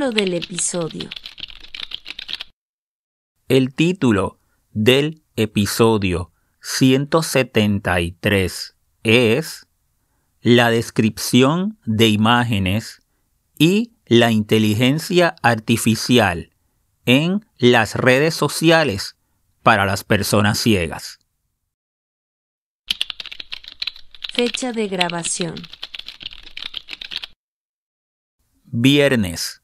Título del episodio. El título del episodio 173 es La descripción de imágenes y la inteligencia artificial en las redes sociales para las personas ciegas. Fecha de grabación. Viernes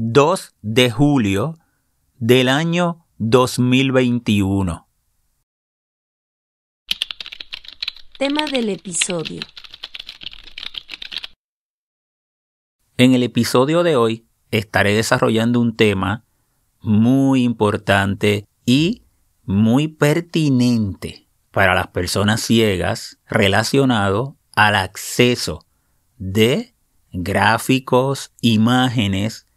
2 de julio del año 2021. Tema del episodio. En el episodio de hoy estaré desarrollando un tema muy importante y muy pertinente para las personas ciegas relacionado al acceso de gráficos, imágenes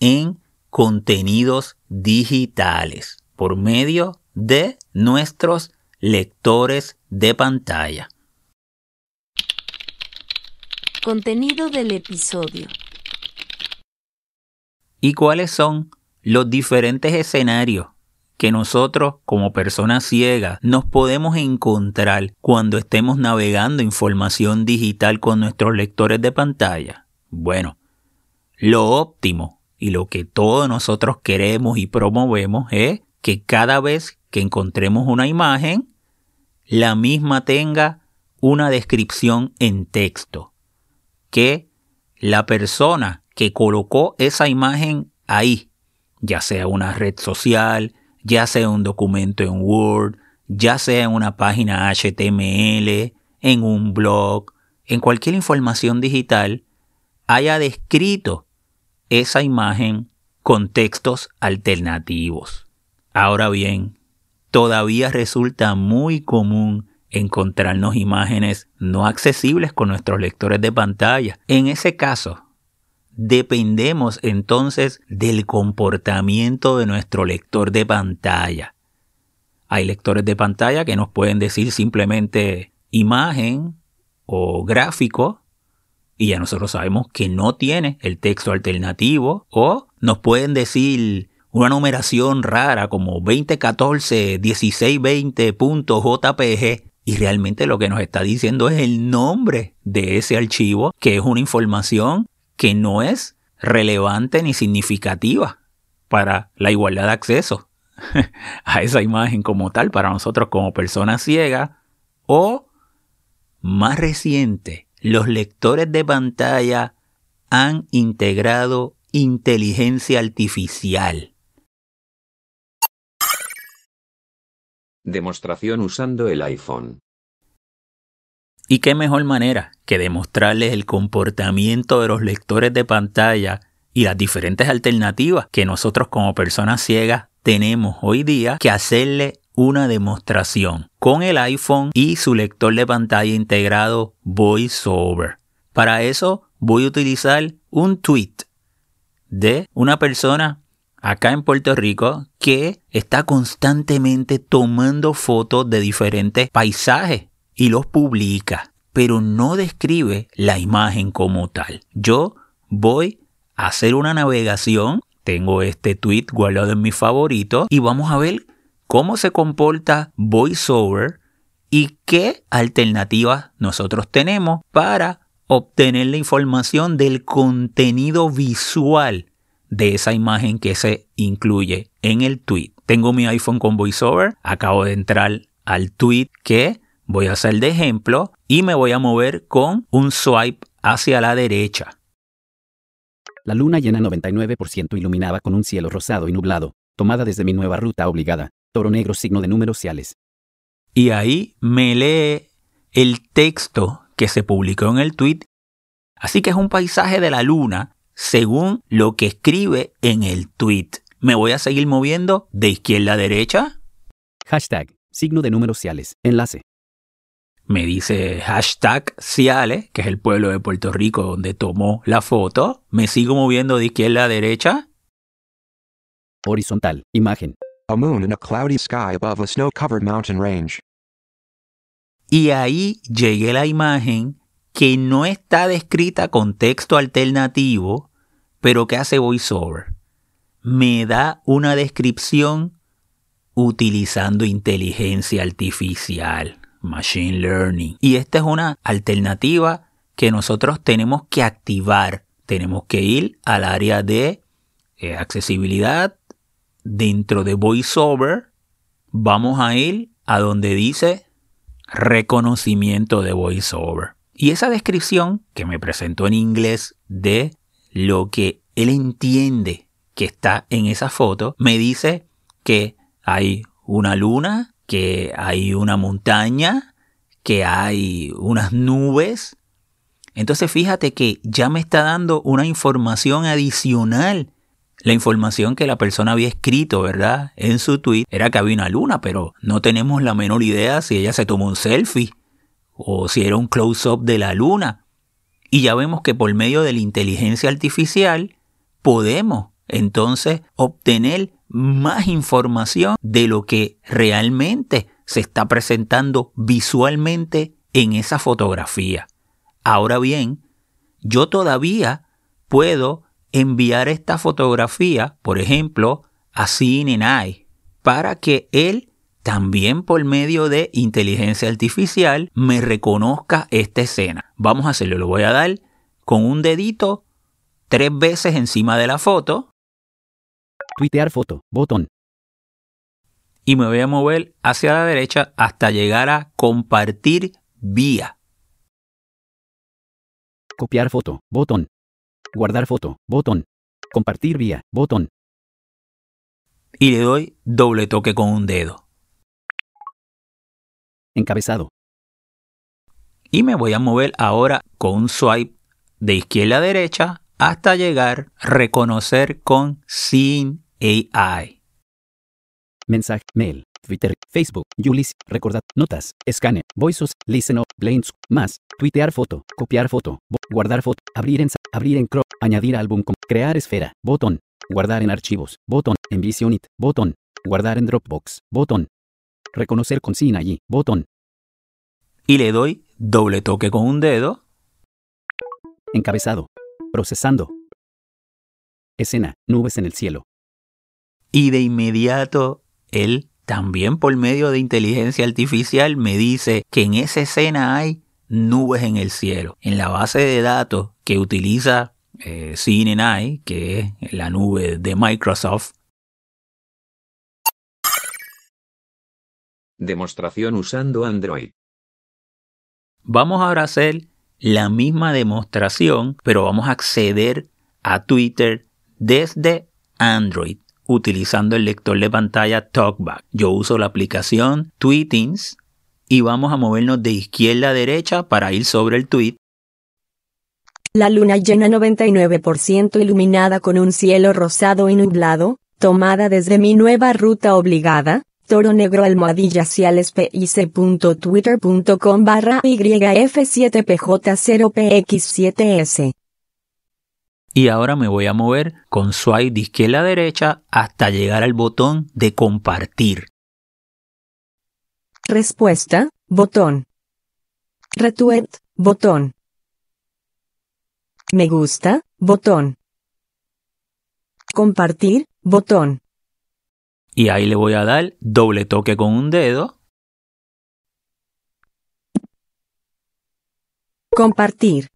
en contenidos digitales por medio de nuestros lectores de pantalla. Contenido del episodio. ¿Y cuáles son los diferentes escenarios que nosotros como personas ciegas nos podemos encontrar cuando estemos navegando información digital con nuestros lectores de pantalla? Bueno, lo óptimo y lo que todos nosotros queremos y promovemos es que cada vez que encontremos una imagen, la misma tenga una descripción en texto. Que la persona que colocó esa imagen ahí, ya sea una red social, ya sea un documento en Word, ya sea en una página HTML, en un blog, en cualquier información digital, haya descrito esa imagen con textos alternativos. Ahora bien, todavía resulta muy común encontrarnos imágenes no accesibles con nuestros lectores de pantalla. En ese caso, dependemos entonces del comportamiento de nuestro lector de pantalla. Hay lectores de pantalla que nos pueden decir simplemente imagen o gráfico y ya nosotros sabemos que no tiene el texto alternativo o nos pueden decir una numeración rara como 2014 1620.jpg y realmente lo que nos está diciendo es el nombre de ese archivo que es una información que no es relevante ni significativa para la igualdad de acceso a esa imagen como tal para nosotros como personas ciegas o más reciente los lectores de pantalla han integrado inteligencia artificial. Demostración usando el iPhone. ¿Y qué mejor manera que demostrarles el comportamiento de los lectores de pantalla y las diferentes alternativas que nosotros como personas ciegas tenemos hoy día que hacerle una demostración con el iPhone y su lector de pantalla integrado VoiceOver. Para eso voy a utilizar un tweet de una persona acá en Puerto Rico que está constantemente tomando fotos de diferentes paisajes y los publica, pero no describe la imagen como tal. Yo voy a hacer una navegación, tengo este tweet guardado en mi favorito y vamos a ver cómo se comporta VoiceOver y qué alternativas nosotros tenemos para obtener la información del contenido visual de esa imagen que se incluye en el tweet. Tengo mi iPhone con VoiceOver, acabo de entrar al tweet que voy a hacer de ejemplo y me voy a mover con un swipe hacia la derecha. La luna llena 99% iluminada con un cielo rosado y nublado, tomada desde mi nueva ruta obligada, toro negro signo de números ciales. Y ahí me lee el texto que se publicó en el tweet. Así que es un paisaje de la luna según lo que escribe en el tweet. Me voy a seguir moviendo de izquierda a derecha. Hashtag, signo de números ciales, enlace. Me dice hashtag Ciales, que es el pueblo de Puerto Rico donde tomó la foto. Me sigo moviendo de izquierda a derecha. Horizontal, imagen. A moon in a cloudy sky above a snow covered mountain range. Y ahí llegué la imagen que no está descrita con texto alternativo, pero que hace voiceover. Me da una descripción utilizando inteligencia artificial, machine learning. Y esta es una alternativa que nosotros tenemos que activar. Tenemos que ir al área de eh, accesibilidad dentro de voiceover. Vamos a ir a donde dice reconocimiento de voiceover. Y esa descripción que me presentó en inglés de lo que él entiende que está en esa foto, me dice que hay una luna, que hay una montaña, que hay unas nubes. Entonces fíjate que ya me está dando una información adicional la información que la persona había escrito, ¿verdad? En su tweet era que había una luna, pero no tenemos la menor idea si ella se tomó un selfie o si era un close-up de la luna. Y ya vemos que por medio de la inteligencia artificial podemos entonces obtener más información de lo que realmente se está presentando visualmente en esa fotografía. Ahora bien, yo todavía puedo enviar esta fotografía, por ejemplo, a CNN para que él también por medio de inteligencia artificial me reconozca esta escena. Vamos a hacerlo, lo voy a dar con un dedito tres veces encima de la foto. Tuitear foto, botón. Y me voy a mover hacia la derecha hasta llegar a compartir vía. Copiar foto, botón. Guardar foto, botón. Compartir vía, botón. Y le doy doble toque con un dedo. Encabezado. Y me voy a mover ahora con un swipe de izquierda a derecha hasta llegar reconocer con Sin AI. Mensaje, mail, Twitter, Facebook, Julis, recordad, notas, escane, voices, listen up, blinds, más, tuitear foto, copiar foto, guardar foto, abrir en, abrir en crop, añadir álbum, con, crear esfera, botón, guardar en archivos, botón, en Vision It, botón, guardar en Dropbox, botón, reconocer con sin allí, botón. Y le doy doble toque con un dedo. Encabezado. Procesando. Escena, nubes en el cielo. Y de inmediato él también por medio de inteligencia artificial me dice que en esa escena hay nubes en el cielo. En la base de datos que utiliza eh, que es la nube de Microsoft, Demostración usando Android. Vamos ahora a hacer la misma demostración, pero vamos a acceder a Twitter desde Android utilizando el lector de pantalla TalkBack. Yo uso la aplicación Tweetings y vamos a movernos de izquierda a derecha para ir sobre el tweet. La luna llena 99% iluminada con un cielo rosado y nublado, tomada desde mi nueva ruta obligada, toro negro almohadilla pic.twitter.com barra YF7PJ0PX7S. Y ahora me voy a mover con swipe de izquierda a derecha hasta llegar al botón de compartir. Respuesta, botón. Retweet, botón. Me gusta, botón. Compartir, botón. Y ahí le voy a dar doble toque con un dedo. Compartir.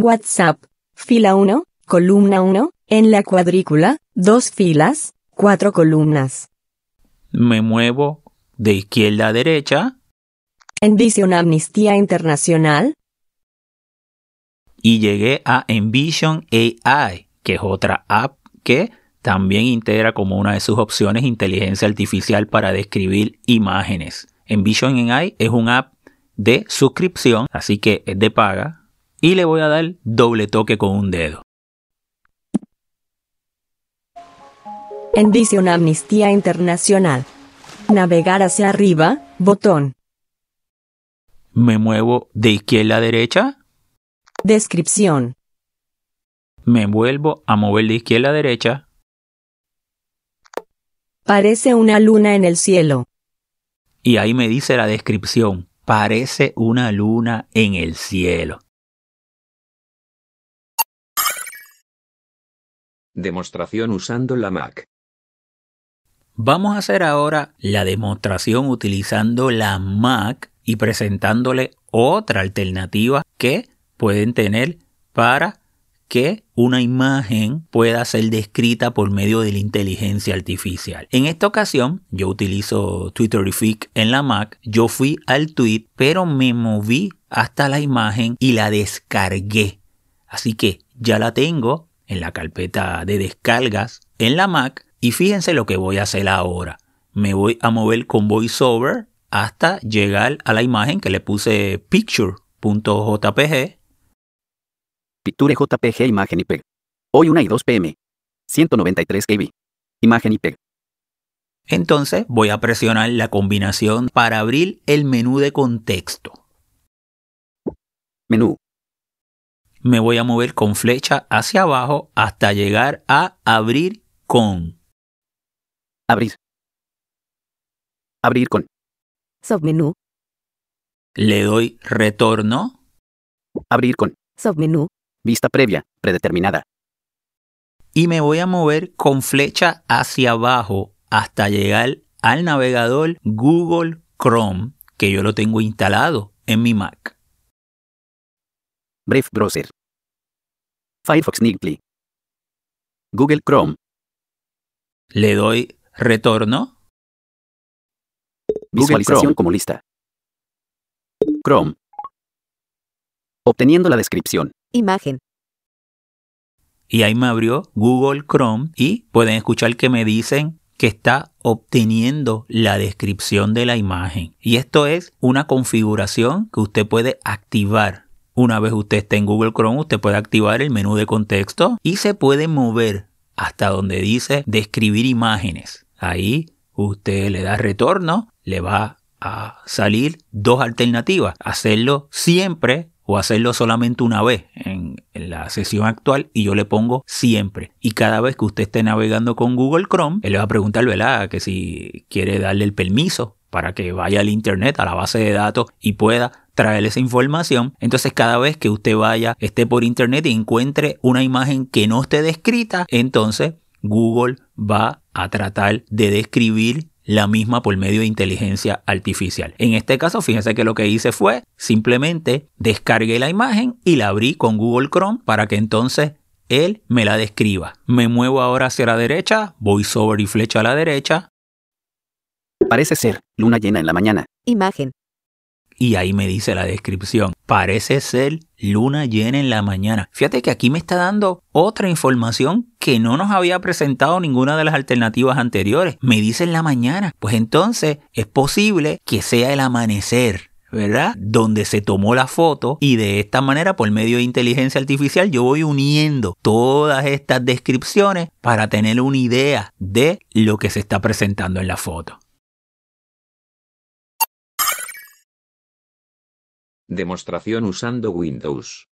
WhatsApp, fila 1, columna 1, en la cuadrícula, dos filas, cuatro columnas. Me muevo de izquierda a derecha. Envision Amnistía Internacional. Y llegué a Envision AI, que es otra app que también integra como una de sus opciones inteligencia artificial para describir imágenes. Envision AI es una app de suscripción, así que es de paga. Y le voy a dar doble toque con un dedo. En Visión Amnistía Internacional. Navegar hacia arriba, botón. Me muevo de izquierda a derecha. Descripción. Me vuelvo a mover de izquierda a derecha. Parece una luna en el cielo. Y ahí me dice la descripción. Parece una luna en el cielo. Demostración usando la Mac. Vamos a hacer ahora la demostración utilizando la Mac y presentándole otra alternativa que pueden tener para que una imagen pueda ser descrita por medio de la inteligencia artificial. En esta ocasión, yo utilizo Twitterific en la Mac, yo fui al tweet, pero me moví hasta la imagen y la descargué. Así que ya la tengo en la carpeta de descargas en la Mac y fíjense lo que voy a hacer ahora. Me voy a mover con VoiceOver hasta llegar a la imagen que le puse picture.jpg. Picture JPG imagen IPEG. Hoy 1 y 2 pm. 193 KB. Imagen IPEG. Entonces voy a presionar la combinación para abrir el menú de contexto. Menú. Me voy a mover con flecha hacia abajo hasta llegar a abrir con. Abrir. Abrir con. Submenú. Le doy retorno. Abrir con. Submenú. Vista previa, predeterminada. Y me voy a mover con flecha hacia abajo hasta llegar al navegador Google Chrome, que yo lo tengo instalado en mi Mac. Brave Browser. Firefox Niggly. Google Chrome. Le doy retorno. Visualización Chrome. como lista. Chrome. Obteniendo la descripción. Imagen. y ahí me abrió Google Chrome y pueden escuchar que me dicen que está obteniendo la descripción de la imagen. Y esto es una configuración que usted puede activar. Una vez usted esté en Google Chrome, usted puede activar el menú de contexto y se puede mover hasta donde dice describir imágenes. Ahí usted le da retorno, le va a salir dos alternativas. Hacerlo siempre o hacerlo solamente una vez en, la sesión actual y yo le pongo siempre. Y cada vez que usted esté navegando con Google Chrome, él le va a preguntar, ¿verdad? Que si quiere darle el permiso para que vaya al Internet, a la base de datos y pueda traer esa información. Entonces cada vez que usted vaya, esté por Internet y encuentre una imagen que no esté descrita, entonces Google va a tratar de describir la misma por medio de inteligencia artificial. En este caso, fíjense que lo que hice fue simplemente descargué la imagen y la abrí con Google Chrome para que entonces él me la describa. Me muevo ahora hacia la derecha, voy sobre y flecha a la derecha. Parece ser luna llena en la mañana. Imagen. Y ahí me dice la descripción. Parece ser luna llena en la mañana. Fíjate que aquí me está dando otra información que no nos había presentado ninguna de las alternativas anteriores. Me dice en la mañana. Pues entonces es posible que sea el amanecer. ¿verdad? Donde se tomó la foto y de esta manera por medio de inteligencia artificial yo voy uniendo todas estas descripciones para tener una idea de lo que se está presentando en la foto. Demostración usando Windows.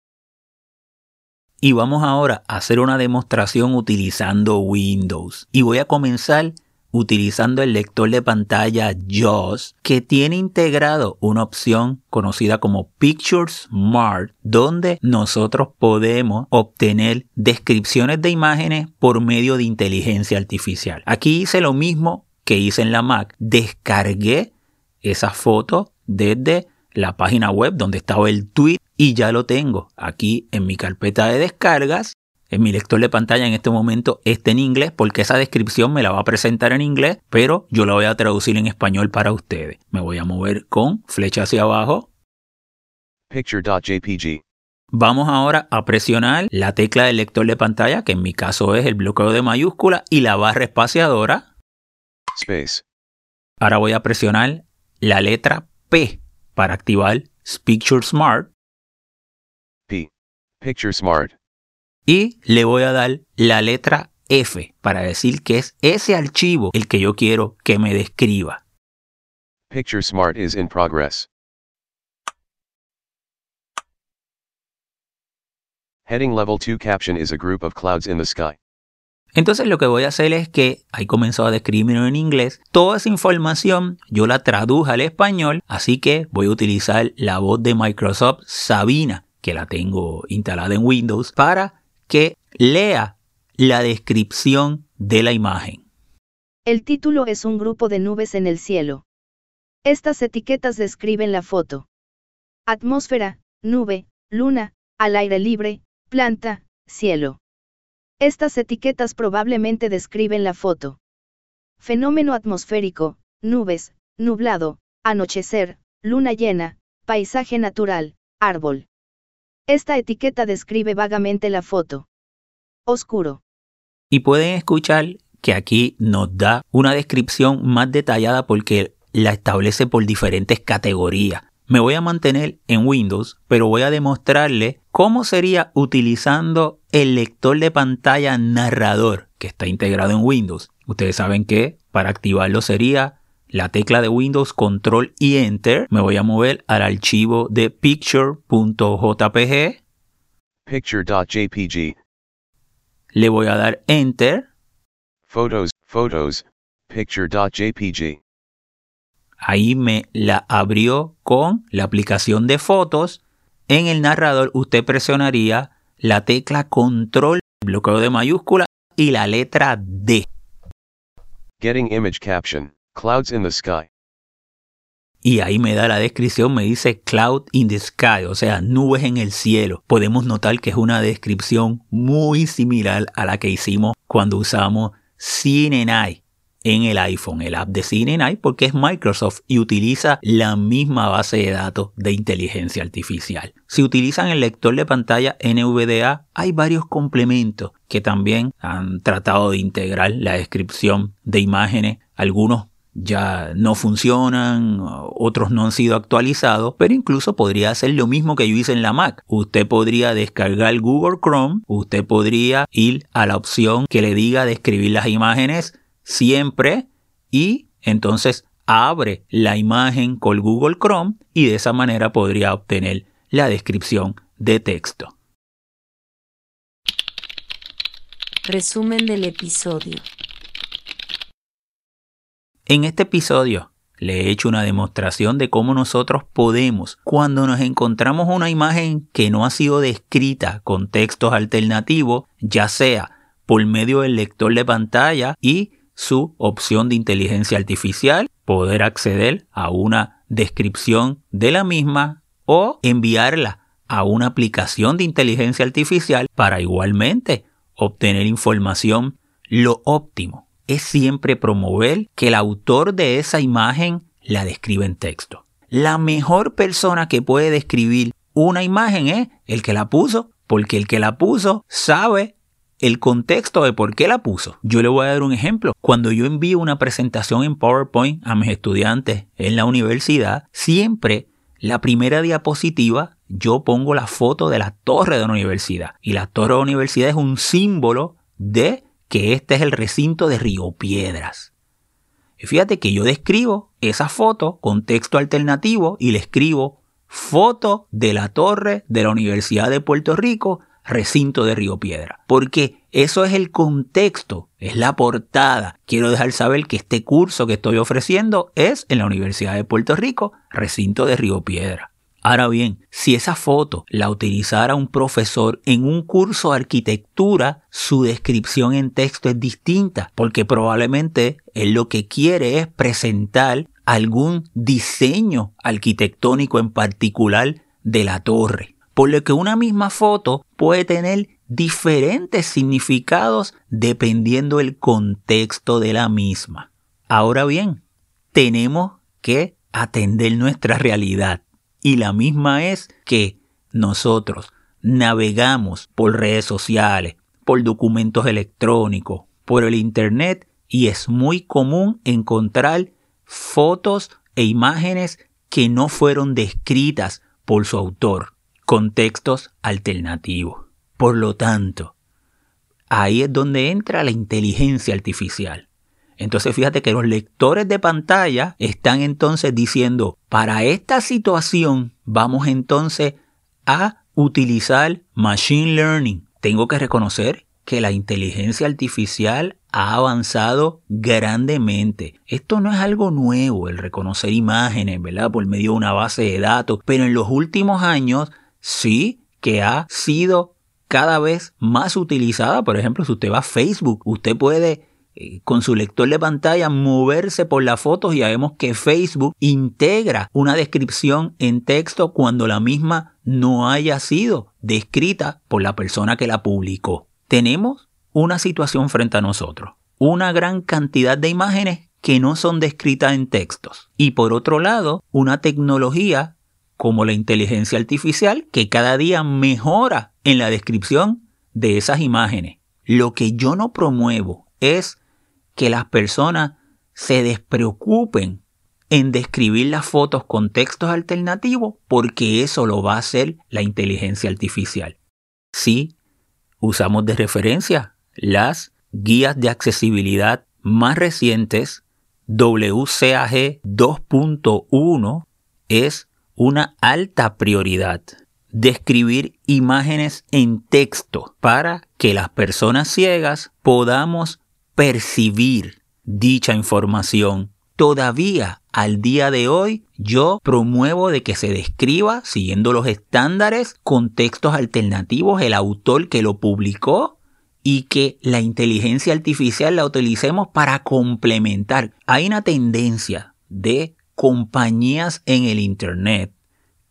Y vamos ahora a hacer una demostración utilizando Windows. Y voy a comenzar utilizando el lector de pantalla JAWS que tiene integrado una opción conocida como Picture Smart donde nosotros podemos obtener descripciones de imágenes por medio de inteligencia artificial. Aquí hice lo mismo que hice en la Mac. Descargué esa foto desde la página web donde estaba el tweet y ya lo tengo aquí en mi carpeta de descargas. En mi lector de pantalla en este momento está en inglés porque esa descripción me la va a presentar en inglés, pero yo la voy a traducir en español para ustedes. Me voy a mover con flecha hacia abajo. Picture.jpg. Vamos ahora a presionar la tecla del lector de pantalla, que en mi caso es el bloqueo de mayúscula, y la barra espaciadora. Space. Ahora voy a presionar la letra P para activar Picture Smart P. Picture Smart. y le voy a dar la letra F para decir que es ese archivo el que yo quiero que me describa. Picture Smart is in progress. Heading Level 2 caption is a group of clouds in the sky. Entonces lo que voy a hacer es que ahí comenzó a describirlo en inglés. Toda esa información yo la traduje al español, así que voy a utilizar la voz de Microsoft Sabina, que la tengo instalada en Windows, para que lea la descripción de la imagen. El título es un grupo de nubes en el cielo. Estas etiquetas describen la foto. Atmósfera, nube, luna, al aire libre, planta, cielo. Estas etiquetas probablemente describen la foto. Fenómeno atmosférico, nubes, nublado, anochecer, luna llena, paisaje natural, árbol. Esta etiqueta describe vagamente la foto. Oscuro. Y pueden escuchar que aquí nos da una descripción más detallada porque la establece por diferentes categorías. Me voy a mantener en Windows, pero voy a demostrarle cómo sería utilizando el lector de pantalla narrador que está integrado en Windows. Ustedes saben que para activarlo sería la tecla de Windows Control y Enter. Me voy a mover al archivo de picture.jpg. Picture.jpg. Le voy a dar Enter. Photos, photos, picture.jpg. Ahí me la abrió con la aplicación de fotos. En el narrador usted presionaría la tecla control, bloqueo de mayúscula y la letra D. Getting image caption. Clouds in the sky. Y ahí me da la descripción, me dice cloud in the sky, o sea, nubes en el cielo. Podemos notar que es una descripción muy similar a la que hicimos cuando usamos CineNI en el iPhone, el app de CineNI, porque es Microsoft y utiliza la misma base de datos de inteligencia artificial. Si utilizan el lector de pantalla NVDA, hay varios complementos que también han tratado de integrar la descripción de imágenes, algunos ya no funcionan, otros no han sido actualizados, pero incluso podría hacer lo mismo que yo hice en la Mac. Usted podría descargar Google Chrome, usted podría ir a la opción que le diga describir las imágenes siempre y entonces abre la imagen con Google Chrome y de esa manera podría obtener la descripción de texto. Resumen del episodio. En este episodio le he hecho una demostración de cómo nosotros podemos, cuando nos encontramos una imagen que no ha sido descrita con textos alternativos, ya sea por medio del lector de pantalla y su opción de inteligencia artificial, poder acceder a una descripción de la misma o enviarla a una aplicación de inteligencia artificial para igualmente obtener información lo óptimo es siempre promover que el autor de esa imagen la describa en texto. La mejor persona que puede describir una imagen es el que la puso, porque el que la puso sabe el contexto de por qué la puso. Yo le voy a dar un ejemplo. Cuando yo envío una presentación en PowerPoint a mis estudiantes en la universidad, siempre la primera diapositiva yo pongo la foto de la torre de la universidad. Y la torre de la universidad es un símbolo de que este es el recinto de Río Piedras. Y fíjate que yo describo esa foto con texto alternativo y le escribo foto de la torre de la Universidad de Puerto Rico, recinto de Río Piedra. Porque eso es el contexto, es la portada. Quiero dejar saber que este curso que estoy ofreciendo es en la Universidad de Puerto Rico, recinto de Río Piedra. Ahora bien, si esa foto la utilizara un profesor en un curso de arquitectura, su descripción en texto es distinta, porque probablemente él lo que quiere es presentar algún diseño arquitectónico en particular de la torre. Por lo que una misma foto puede tener diferentes significados dependiendo del contexto de la misma. Ahora bien, tenemos que atender nuestra realidad y la misma es que nosotros navegamos por redes sociales, por documentos electrónicos, por el Internet y es muy común encontrar fotos e imágenes que no fueron descritas por su autor, contextos alternativos. Por lo tanto, ahí es donde entra la inteligencia artificial. Entonces fíjate que los lectores de pantalla están entonces diciendo, para esta situación vamos entonces a utilizar machine learning. Tengo que reconocer que la inteligencia artificial ha avanzado grandemente. Esto no es algo nuevo, el reconocer imágenes, ¿verdad? Por medio de una base de datos, pero en los últimos años sí que ha sido cada vez más utilizada. Por ejemplo, si usted va a Facebook, usted puede eh, con su lector de pantalla moverse por las fotos y ya vemos que Facebook integra una descripción en texto cuando la misma no haya sido descrita por la persona que la publicó. Tenemos una situación frente a nosotros, una gran cantidad de imágenes que no son descritas en textos y por otro lado una tecnología como la inteligencia artificial que cada día mejora en la descripción de esas imágenes. Lo que yo no promuevo es que las personas se despreocupen en describir las fotos con textos alternativos porque eso lo va a hacer la inteligencia artificial. Sí, usamos de referencia las guías de accesibilidad más recientes, WCAG 2.1 es una alta prioridad. Describir imágenes en texto para que las personas ciegas podamos percibir dicha información. Todavía al día de hoy yo promuevo de que se describa siguiendo los estándares con textos alternativos el autor que lo publicó y que la inteligencia artificial la utilicemos para complementar. Hay una tendencia de compañías en el Internet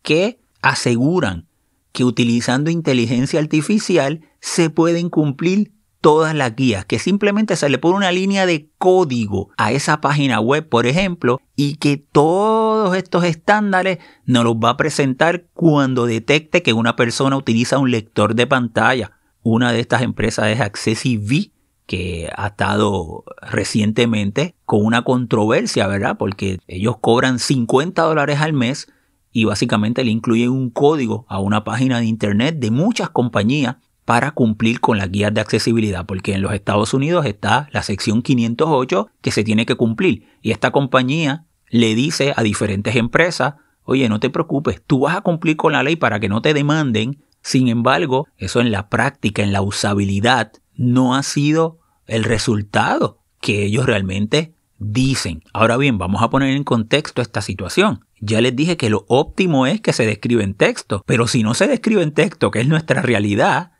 que aseguran que utilizando inteligencia artificial se pueden cumplir todas las guías, que simplemente se le pone una línea de código a esa página web, por ejemplo, y que todos estos estándares nos los va a presentar cuando detecte que una persona utiliza un lector de pantalla. Una de estas empresas es AccessIV, que ha estado recientemente con una controversia, ¿verdad? Porque ellos cobran 50 dólares al mes y básicamente le incluyen un código a una página de internet de muchas compañías para cumplir con las guías de accesibilidad, porque en los Estados Unidos está la sección 508 que se tiene que cumplir y esta compañía le dice a diferentes empresas, oye, no te preocupes, tú vas a cumplir con la ley para que no te demanden, sin embargo, eso en la práctica, en la usabilidad, no ha sido el resultado que ellos realmente dicen. Ahora bien, vamos a poner en contexto esta situación. Ya les dije que lo óptimo es que se describe en texto, pero si no se describe en texto, que es nuestra realidad,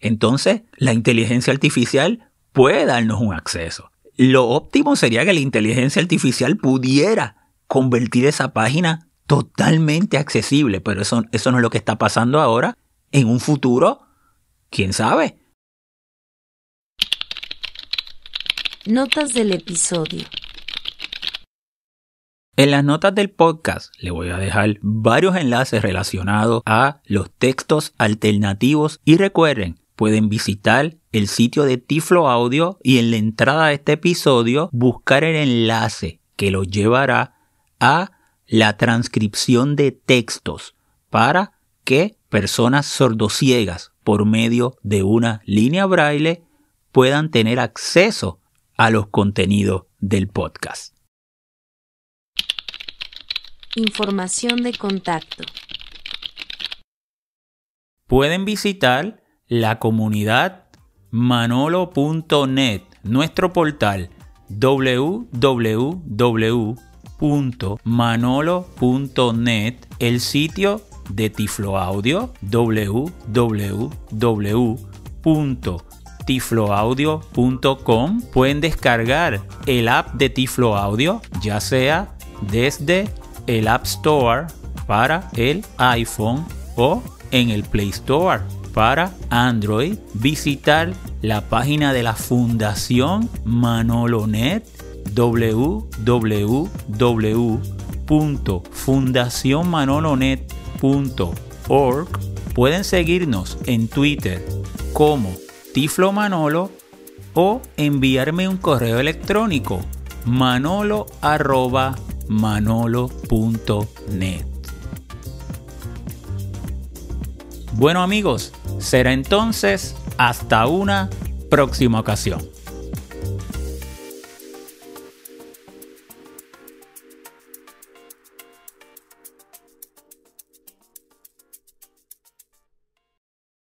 entonces la inteligencia artificial puede darnos un acceso. Lo óptimo sería que la inteligencia artificial pudiera convertir esa página totalmente accesible, pero eso, eso no es lo que está pasando ahora. En un futuro, quién sabe. Notas del episodio. En las notas del podcast le voy a dejar varios enlaces relacionados a los textos alternativos y recuerden, pueden visitar el sitio de Tiflo Audio y en la entrada de este episodio buscar el enlace que los llevará a la transcripción de textos para que personas sordociegas por medio de una línea braille puedan tener acceso a los contenidos del podcast. Información de contacto. Pueden visitar la comunidad manolo.net, nuestro portal www.manolo.net, el sitio de Tiflo Audio www.tifloaudio.com. Pueden descargar el app de Tiflo Audio, ya sea desde el App Store para el iPhone o en el Play Store para Android, visitar la página de la Fundación Manolonet www.fundacionmanolonet.org. Pueden seguirnos en Twitter como Tiflo Manolo o enviarme un correo electrónico manolo@manolo.net. Bueno amigos, será entonces hasta una próxima ocasión.